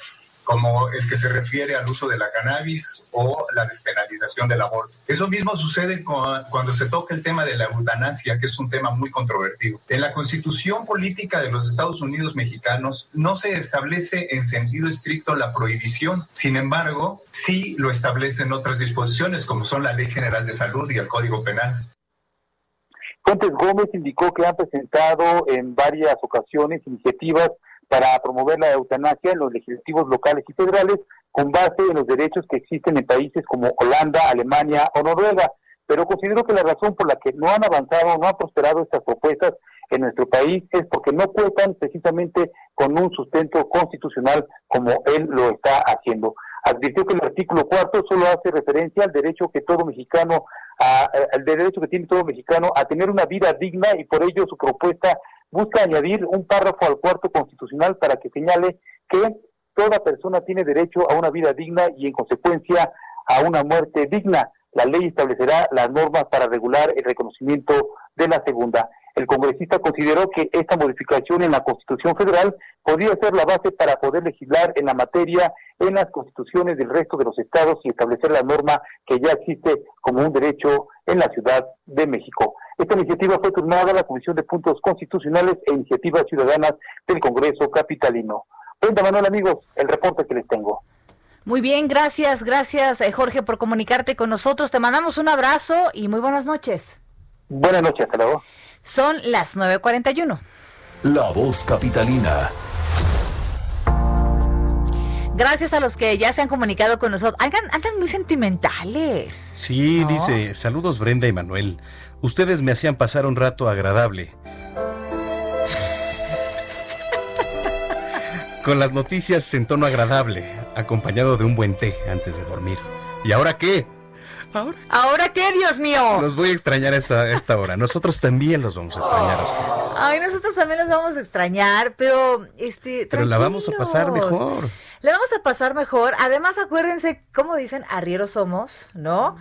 como el que se refiere al uso de la cannabis o la despenalización del aborto. Eso mismo sucede cuando se toca el tema de la eutanasia, que es un tema muy controvertido. En la constitución política de los Estados Unidos mexicanos no se establece en sentido estricto la prohibición, sin embargo, sí lo establecen otras disposiciones, como son la Ley General de Salud y el Código Penal. Fuentes Gómez indicó que han presentado en varias ocasiones iniciativas para promover la eutanasia en los legislativos locales y federales con base en los derechos que existen en países como Holanda, Alemania o Noruega. Pero considero que la razón por la que no han avanzado, no han prosperado estas propuestas en nuestro país es porque no cuentan precisamente con un sustento constitucional como él lo está haciendo. Advirtió que el artículo cuarto solo hace referencia al derecho que todo mexicano al derecho que tiene todo mexicano a tener una vida digna y por ello su propuesta busca añadir un párrafo al cuarto constitucional para que señale que toda persona tiene derecho a una vida digna y en consecuencia a una muerte digna. La ley establecerá las normas para regular el reconocimiento de la segunda. El congresista consideró que esta modificación en la Constitución Federal podría ser la base para poder legislar en la materia en las constituciones del resto de los estados y establecer la norma que ya existe como un derecho en la Ciudad de México. Esta iniciativa fue turnada a la Comisión de Puntos Constitucionales e Iniciativas Ciudadanas del Congreso Capitalino. Cuenta Manuel, amigos, el reporte que les tengo. Muy bien, gracias, gracias eh, Jorge por comunicarte con nosotros. Te mandamos un abrazo y muy buenas noches. Buenas noches, hasta luego. Son las 9.41. La voz capitalina. Gracias a los que ya se han comunicado con nosotros. Andan, muy sentimentales. Sí, dice, saludos Brenda y Manuel. Ustedes me hacían pasar un rato agradable. Con las noticias en tono agradable, acompañado de un buen té antes de dormir. ¿Y ahora qué? ¿Ahora? qué, Dios mío? Los voy a extrañar a esta, esta hora. Nosotros también los vamos a extrañar a ustedes. Ay, nosotros también los vamos a extrañar, pero este. Pero la vamos a pasar mejor. La vamos a pasar mejor. Además, acuérdense, como dicen, arrieros somos, ¿no?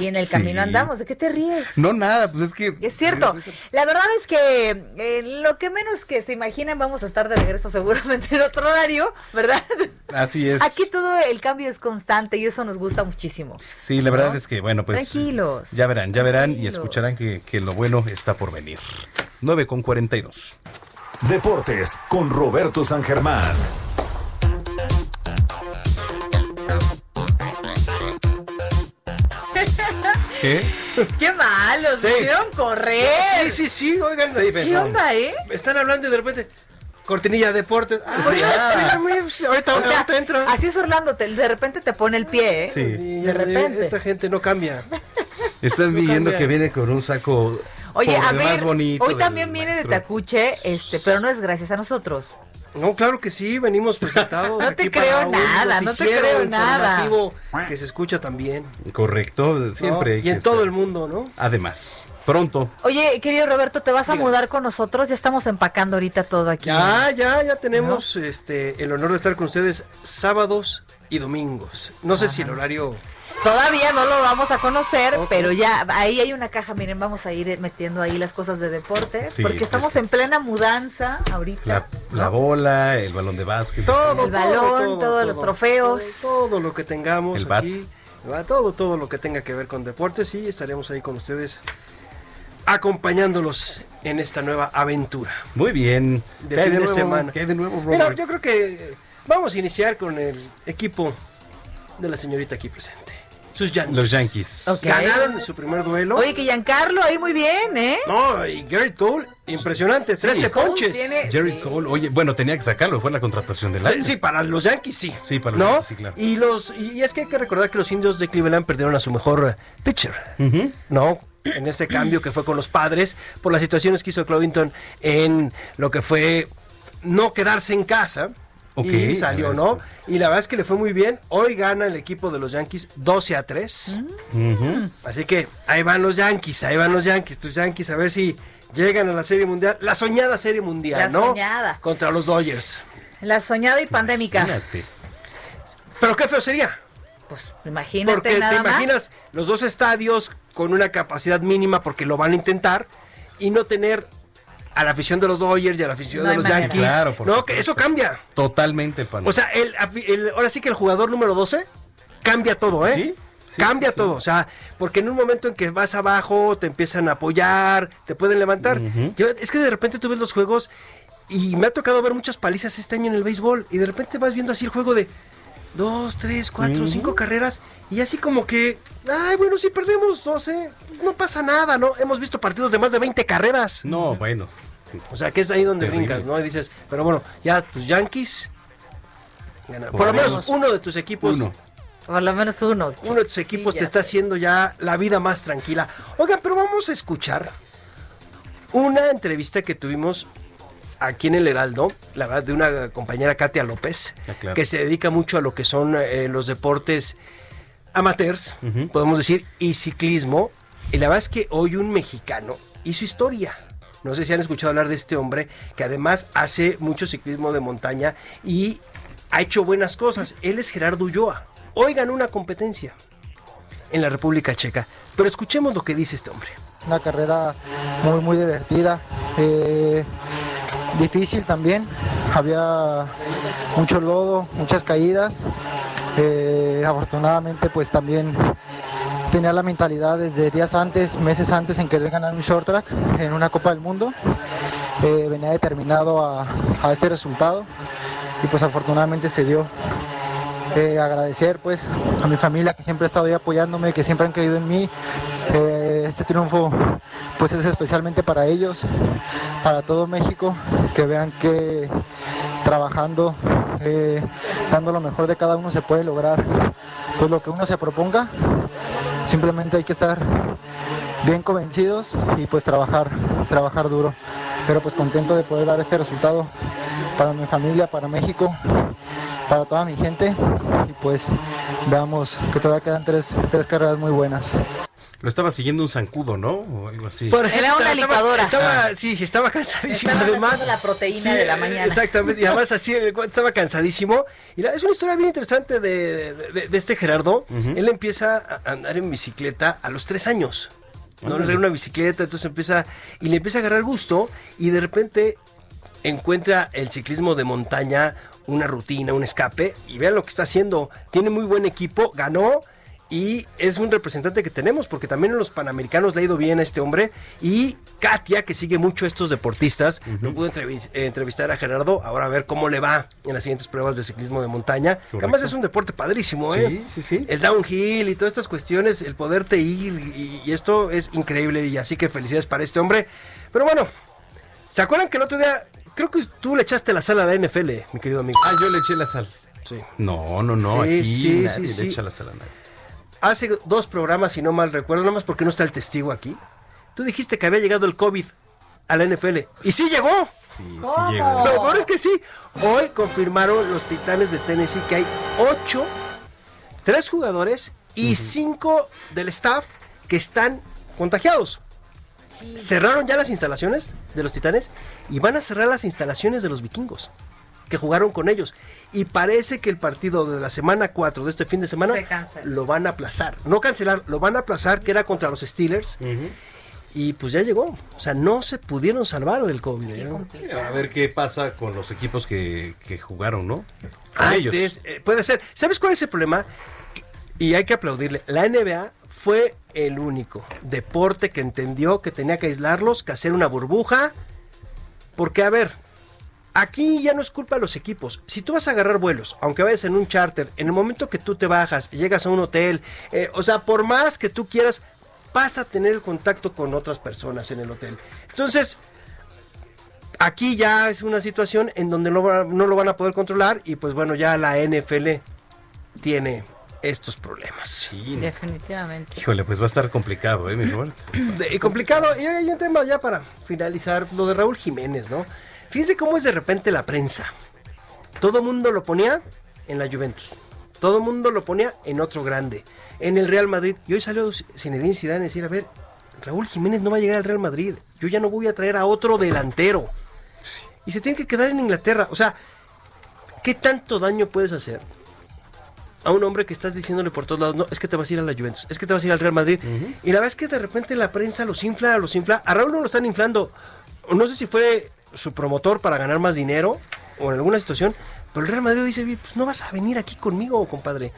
Y en el camino andamos. ¿De qué te ríes? No, nada, pues es que. Es cierto. La verdad es que eh, lo que menos que se imaginen, vamos a estar de regreso seguramente en otro horario, ¿verdad? Así es. Aquí todo el cambio es constante y eso nos gusta muchísimo. Sí, la verdad es que, bueno, pues. Tranquilos. Ya verán, ya verán y escucharán que, que lo bueno está por venir. 9 con 42. Deportes con Roberto San Germán. ¿Qué? ¡Qué malos! ¡Se hicieron correr! Sí, sí, sí, oigan. ¿Qué onda, eh? Están hablando y de repente. Cortinilla deportes. Ah, sí, ah. ahorita, o sea, entra. Así es Orlando, te, de repente te pone el pie, ¿eh? Sí. De repente. Esta gente no cambia. Están viendo que viene con un saco Oye, a ver, más bonito hoy también viene de Tacuche, este, pero no es gracias a nosotros. No, claro que sí, venimos presentados. no te creo nada, no te creo nada. Que se escucha también. Correcto, siempre. y en todo el mundo, ¿no? Además, pronto. Oye, querido Roberto, ¿te vas a mudar con nosotros? Ya estamos empacando ahorita todo aquí. Ya, ya, ya tenemos este el honor de estar con ustedes sábados y domingos. No sé si el horario Todavía no lo vamos a conocer, pero ya ahí hay una caja, miren, vamos a ir metiendo ahí las cosas de deportes, porque pues estamos en plena mudanza ahorita. La, bola, el balón de básquet. Todo, el balón, todos los trofeos. Todo, lo que tengamos el aquí. Todo, todo lo que tenga que ver con deportes y estaremos ahí con ustedes acompañándolos en esta nueva aventura. Muy bien. De ¿Qué hay fin de nuevo? semana. ¿Qué de nuevo, Mira, yo creo que vamos a iniciar con el equipo de la señorita aquí presente. Sus Yankees. Los Yankees. Ganaron su primer duelo. Oye, que Giancarlo ahí muy bien, ¿eh? No, y Garrett Cole, impresionante, 13 ponches. Jerry Cole, oye, bueno, tenía que sacarlo, fue la contratación del año. Sí, para los Yankees sí. Sí, para los ¿No? Yankees, sí, claro. Y los y es que hay que recordar que los indios de Cleveland perdieron a su mejor eh, pitcher. ¿No? En ese cambio que fue con los padres por las situaciones que hizo Clovington en lo que fue no quedarse en casa. Ok, y salió. ¿no? Y la verdad es que le fue muy bien. Hoy gana el equipo de los Yankees 12 a 3. Así que ahí van los Yankees, ahí van los Yankees, tus Yankees, a ver si llegan a la Serie Mundial, la soñada Serie Mundial, La ¿no? soñada. Contra los Dodgers. La soñada y pandémica. Pero qué feo sería. Pues imagínate Porque nada te más. imaginas los dos estadios con una capacidad mínima porque lo van a intentar y no tener a la afición de los Dodgers y a la afición No de los manera. Yankees. Claro, por no, que eso cambia. Totalmente, pan. O sea, el, afi- el- ahora sí que el jugador número 12 cambia todo, ¿eh? Sí, sí, cambia sí, sí. todo, o sea, porque en un momento en que vas abajo, te empiezan a apoyar, te pueden levantar. Yo- es que de repente tú ves los juegos y me ha tocado ver muchas palizas este año en el béisbol y de repente vas viendo así el juego de dos, tres, cuatro, cinco carreras y así como que, ay, bueno, si perdemos 12, no pasa nada, ¿no? Hemos visto partidos de más de 20 carreras. no, bueno. O sea, que es ahí donde Terrible. ¿no? Y dices, pero bueno, ya tus Yankees ganaron. Por lo menos uno de tus equipos, Uno. Por lo menos uno. uno de tus equipos Sí, te está sé. haciendo ya la vida más tranquila. Oiga, pero vamos a escuchar una entrevista que tuvimos aquí en el Heraldo, la verdad, de una compañera Katia López, Ah, claro. que se dedica mucho a lo que son eh, los deportes amateurs, podemos decir, y ciclismo. Y la verdad es que hoy un mexicano hizo historia. No sé si han escuchado hablar de este hombre que además hace mucho ciclismo de montaña y ha hecho buenas cosas. Él es Gerardo Ulloa. Hoy ganó una competencia en la República Checa. Pero escuchemos lo que dice este hombre. Una carrera muy, muy divertida. eh, difícil también. Había mucho lodo, muchas caídas. eh, afortunadamente, pues también tenía la mentalidad desde días antes, meses antes, en querer ganar mi short track en una Copa del Mundo. Eh, venía determinado a, a este resultado y pues afortunadamente se dio. Agradecer pues a mi familia que siempre ha estado ahí apoyándome, que siempre han creído en mí. Este triunfo pues es especialmente para ellos, para todo México, que vean que trabajando, eh, dando lo mejor de cada uno se puede lograr pues lo que uno se proponga. Simplemente hay que estar bien convencidos y pues trabajar, trabajar duro. Pero pues contento de poder dar este resultado para mi familia, para México, para toda mi gente y pues veamos que todavía quedan tres, tres carreras muy buenas. Lo estaba siguiendo un zancudo, ¿no? O algo así. Por Era una estaba- licuadora. Estaba, sí, estaba cansadísimo. Estaba además, la proteína Sí, de la mañana. Exactamente, y además así estaba cansadísimo. Y la- es una historia bien interesante de, de- de este Gerardo. Él empieza a andar en bicicleta a los tres años. No le una bicicleta, entonces empieza y le empieza a agarrar gusto y de repente encuentra el ciclismo de montaña una rutina, un escape y vean lo que está haciendo. Tiene muy buen equipo, ganó y es un representante que tenemos porque también en los Panamericanos le ha ido bien a este hombre y Katia que sigue mucho a estos deportistas, no pudo entrevis- entrevistar a Gerardo, ahora a ver cómo le va en las siguientes pruebas de ciclismo de montaña, que además es un deporte padrísimo, ¿eh? Sí, sí, sí. El downhill y todas estas cuestiones, el poderte ir y, y esto es increíble y así que felicidades para este hombre. Pero bueno, ¿se acuerdan que el otro día creo que tú le echaste la sal a la NFL, mi querido amigo? Ah, yo le eché la sal. Sí. No, no, no. Sí, aquí sí, nadie sí, le echa la sal a nadie. Hace dos programas, si no mal recuerdo, nada más porque no está el testigo aquí. Tú dijiste que había llegado el COVID a la NFL. Y sí llegó. Sí, ¿Cómo? sí llegó. Lo peor es que sí. Hoy confirmaron los Titanes de Tennessee que hay ocho, tres jugadores y cinco del staff que están contagiados. Cerraron ya las instalaciones de los Titanes y van a cerrar las instalaciones de los vikingos que jugaron con ellos. Y parece que el partido de la semana 4 de este fin de semana lo van a aplazar. No cancelar, lo van a aplazar, que era contra los Steelers. Y pues ya llegó. O sea, no se pudieron salvar del COVID. ¿eh? A ver qué pasa con los equipos que, que jugaron, ¿no? Antes, ellos. eh, puede ser. ¿Sabes cuál es el problema? Y hay que aplaudirle. La NBA fue el único deporte que entendió que tenía que aislarlos, que hacer una burbuja. Porque, a ver, aquí ya no es culpa de los equipos. Si tú vas a agarrar vuelos, aunque vayas en un charter, en el momento que tú te bajas, llegas a un hotel, eh, o sea, por más que tú quieras, vas a tener el contacto con otras personas en el hotel. Entonces, aquí ya es una situación en donde no, no lo van a poder controlar y pues bueno, ya la NFL tiene estos problemas. Sí. Definitivamente. Híjole, pues va a estar complicado, ¿eh, mi Robert? De- complicado. Y hay un tema ya para finalizar, lo de Raúl Jiménez, ¿no? Fíjense cómo es de repente la prensa. Todo mundo lo ponía en la Juventus. Todo mundo lo ponía en otro grande, en el Real Madrid. Y hoy salió Zinedine Zidane a decir, a ver, Raúl Jiménez no va a llegar al Real Madrid. Yo ya no voy a traer a otro delantero. Y se tiene que quedar en Inglaterra. O sea, ¿qué tanto daño puedes hacer a un hombre que estás diciéndole por todos lados, no, es que te vas a ir a la Juventus, es que te vas a ir al Real Madrid. Y la verdad es que de repente la prensa los infla, los infla. A Raúl no lo están inflando. No sé si fue su promotor para ganar más dinero o en alguna situación, pero el Real Madrid dice, "Oye, pues no vas a venir aquí conmigo, compadre.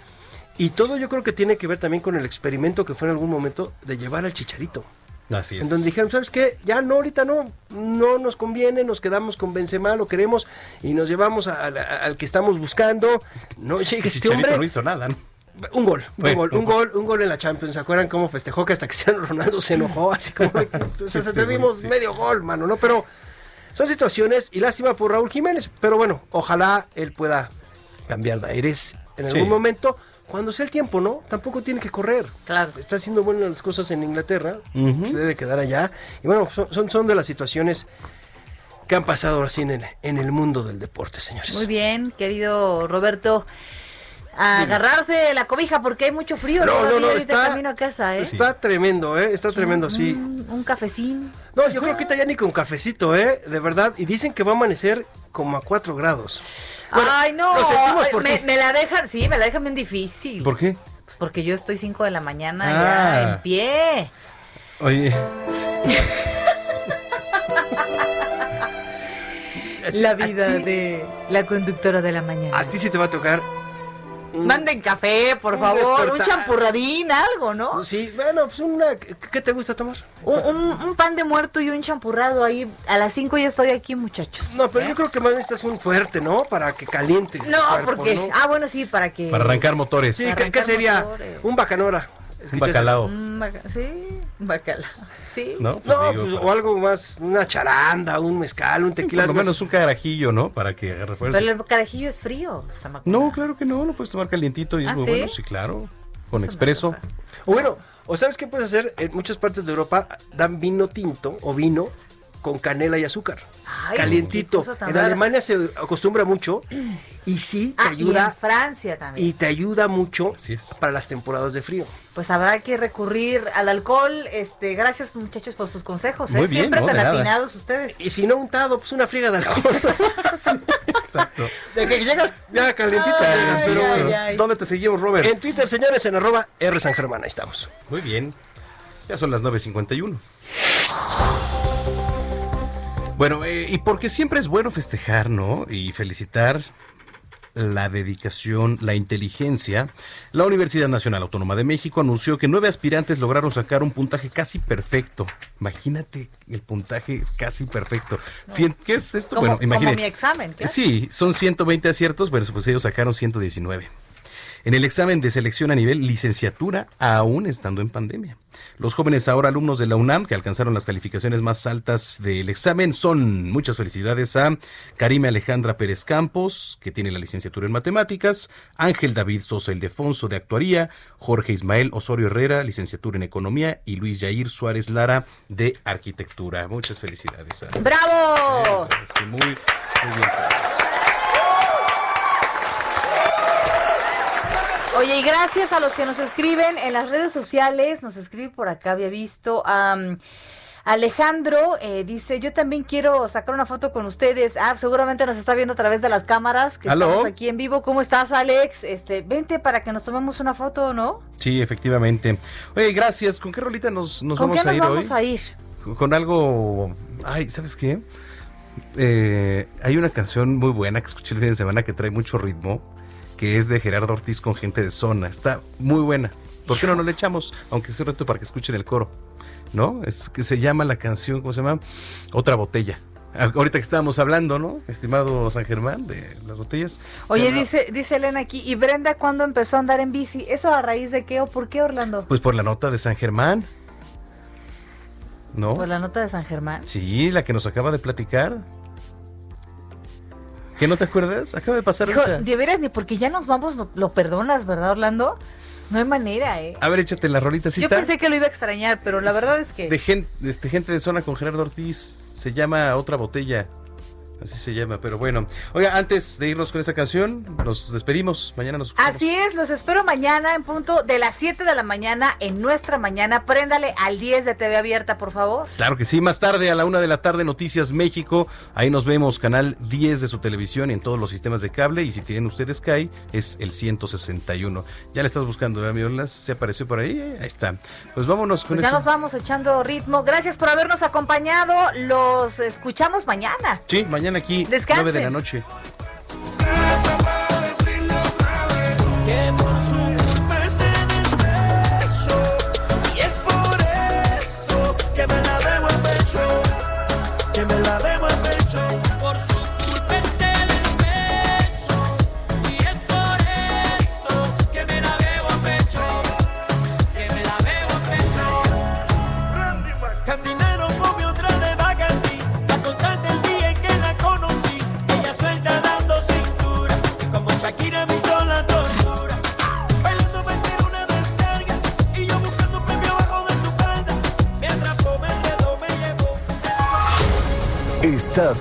Y todo yo creo que tiene que ver también con el experimento que fue en algún momento de llevar al chicharito. Así es. En donde dijeron, ¿sabes qué? Ya no, ahorita no, no nos conviene, nos quedamos con Benzema, lo queremos y nos llevamos a- a- a- al que estamos buscando. No llega este hombre. no hizo nada, ¿no? Un gol, un Bueno, gol, un gol, un gol en la Champions. ¿Se acuerdan cómo festejó que hasta Cristiano Ronaldo se enojó? Así como, o sea, se te dimos medio gol, mano, ¿no? Pero son situaciones y lástima por Raúl Jiménez. Pero bueno, ojalá él pueda cambiar de aires en algún Sí. momento. Cuando sea el tiempo, ¿no? Tampoco tiene que correr. Claro. Está haciendo buenas las cosas en Inglaterra. Se debe quedar allá. Y bueno, son, son, son de las situaciones que han pasado así en el, en el mundo del deporte, señores. Muy bien, querido Roberto. A agarrarse la cobija porque hay mucho frío. No, no, no, está- camino a casa, ¿eh? Está tremendo, ¿eh? Está tremendo, sí. Un, un cafecín. No, yo creo que ahorita ya ni con cafecito, ¿eh? De verdad. Y dicen que va a amanecer como a 4 grados. Bueno, Ay, no. lo sentimos me la dejan, sí, me la dejan bien difícil. ¿Por qué? Porque yo estoy 5 de la mañana Ah. ya en pie. Oye, La vida de la conductora de la mañana. A ti sí te va a tocar. Un- Manden café, por un favor. Un champurradín, algo, ¿no? Sí, bueno, pues una. ¿Qué te gusta tomar? Un, un- un pan de muerto y un champurrado ahí. A las 5 ya estoy aquí, muchachos. No, pero yo creo que más necesitas un fuerte, ¿no? Para que caliente. No, cuerpo, porque. ¿no? Ah, bueno, sí, para que. para arrancar motores. Sí, ¿qué, sería? motores. Un bacanora. Un bacalao. Baca- Sí, un bacalao. Sí. ¿No? Pues No, digo, pues, para- o algo más, una charanda, un mezcal, un tequila. por lo menos un carajillo, ¿no? Para que agarre fuerza. Pero el carajillo es frío, Samacona. No, claro que no, lo puedes tomar calientito y es ¿Ah, muy sí? bueno, sí, claro. Con expreso. O bueno, o sabes qué puedes hacer, en muchas partes de Europa dan vino tinto o vino con canela y azúcar. Ay, calientito. En. Alemania se acostumbra mucho y sí te Ah, y en ayuda Francia también. y te ayuda mucho Así es. para las temporadas de frío. Pues habrá que recurrir al alcohol. Este, gracias muchachos por sus consejos. ¿eh? Muy bien, Siempre no, tan atinados ustedes. Y si no untado, pues una friega de alcohol. Exacto. De que llegas ya calientito. Ay, llegas, pero ay. ¿Dónde te seguimos, Robert? En Twitter, señores, en arroba R San Germán, ahí estamos. Muy bien. Ya son las 9.51. Bueno, eh, y porque siempre es bueno festejar, ¿no? Y felicitar la dedicación, la inteligencia, la Universidad Nacional Autónoma de México anunció que nueve aspirantes lograron sacar un puntaje casi perfecto. Imagínate el puntaje casi perfecto. ¿Qué es esto? Como, bueno, como imagínate. mi examen, claro. Sí, son 120 aciertos, bueno, pues ellos sacaron 119. En el examen de selección a nivel licenciatura, aún estando en pandemia. Los jóvenes ahora alumnos de la UNAM que alcanzaron las calificaciones más altas del examen son muchas felicidades a Karime Alejandra Pérez Campos, que tiene la licenciatura en matemáticas, Ángel David Sosa Ildefonso de actuaría, Jorge Ismael Osorio Herrera, licenciatura en economía y Luis Yair Suárez Lara de arquitectura. Muchas felicidades. A ¡Bravo! es que muy, muy bien. Oye, y gracias a los que nos escriben en las redes sociales. Nos escribe por acá, había visto. am, Alejandro eh, dice, yo también quiero sacar una foto con ustedes. Ah, seguramente nos está viendo a través de las cámaras, que Aló. estamos aquí en vivo. ¿Cómo estás, Alex? Este, vente para que nos tomemos una foto, ¿no? Sí, efectivamente. Oye, gracias. ¿Con qué rolita nos, nos ¿Con vamos qué a nos ir vamos hoy? a ir? Con algo... Ay, ¿sabes qué? Eh, hay una canción muy buena que escuché el fin de semana que trae mucho ritmo, que es de Gerardo Ortiz con gente de zona. Está muy buena. ¿Por qué no nos le echamos? Aunque sea reto para que escuchen el coro. ¿No? Es que se llama la canción, ¿cómo se llama? Otra botella. Ahorita que estábamos hablando, ¿no? Estimado San Germán, de las botellas. Oye, dice, dice Elena aquí, ¿y Brenda cuándo empezó a andar en bici? ¿Eso a raíz de qué o por qué, Orlando? Pues por la nota de San Germán. ¿No? Por la nota de San Germán. Sí, la que nos acaba de platicar. ¿Qué no te acuerdas? Acaba de pasar Hijo, de veras, ni porque ya nos vamos lo, lo perdonas, ¿verdad, Orlando? No hay manera, ¿eh? A ver, échate la rolita. ¿sí Yo está? pensé que lo iba a extrañar, pero la verdad es que... De gente, este, gente de zona con Gerardo Ortiz. Se llama Otra Botella. Así se llama, pero bueno. Oiga, antes de irnos con esa canción, nos despedimos. Mañana nos escuchamos. Así es, los espero mañana en punto de las 7 de la mañana en nuestra mañana. Préndale al 10 de TV Abierta, por favor. Claro que sí, más tarde a la una de la tarde Noticias México, ahí nos vemos, canal 10 de su televisión y en todos los sistemas de cable y si tienen ustedes Sky es el 161. Ya le estás buscando, ¿verdad, mi Orlas? ¿Se apareció por ahí? Ahí está. Pues vámonos con Pues ya eso. nos vamos echando ritmo. Gracias por habernos acompañado. Los escuchamos mañana. Sí, mañana aquí, Descansen. 9 de la noche.